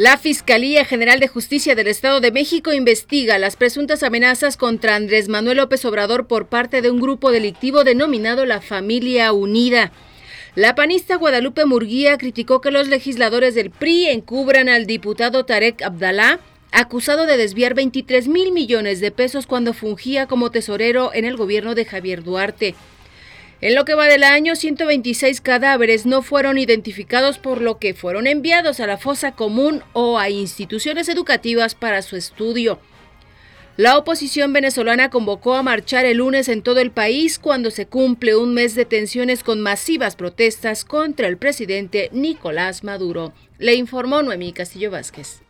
La Fiscalía General de Justicia del Estado de México investiga las presuntas amenazas contra Andrés Manuel López Obrador por parte de un grupo delictivo denominado la Familia Unida. La panista Guadalupe Murguía criticó que los legisladores del PRI encubran al diputado Tarek Abdalá, acusado de desviar 23 mil millones de pesos cuando fungía como tesorero en el gobierno de Javier Duarte. En lo que va del año, 126 cadáveres no fueron identificados por lo que fueron enviados a la fosa común o a instituciones educativas para su estudio. La oposición venezolana convocó a marchar el lunes en todo el país cuando se cumple un mes de tensiones con masivas protestas contra el presidente Nicolás Maduro. Le informó Noemí Castillo Vázquez.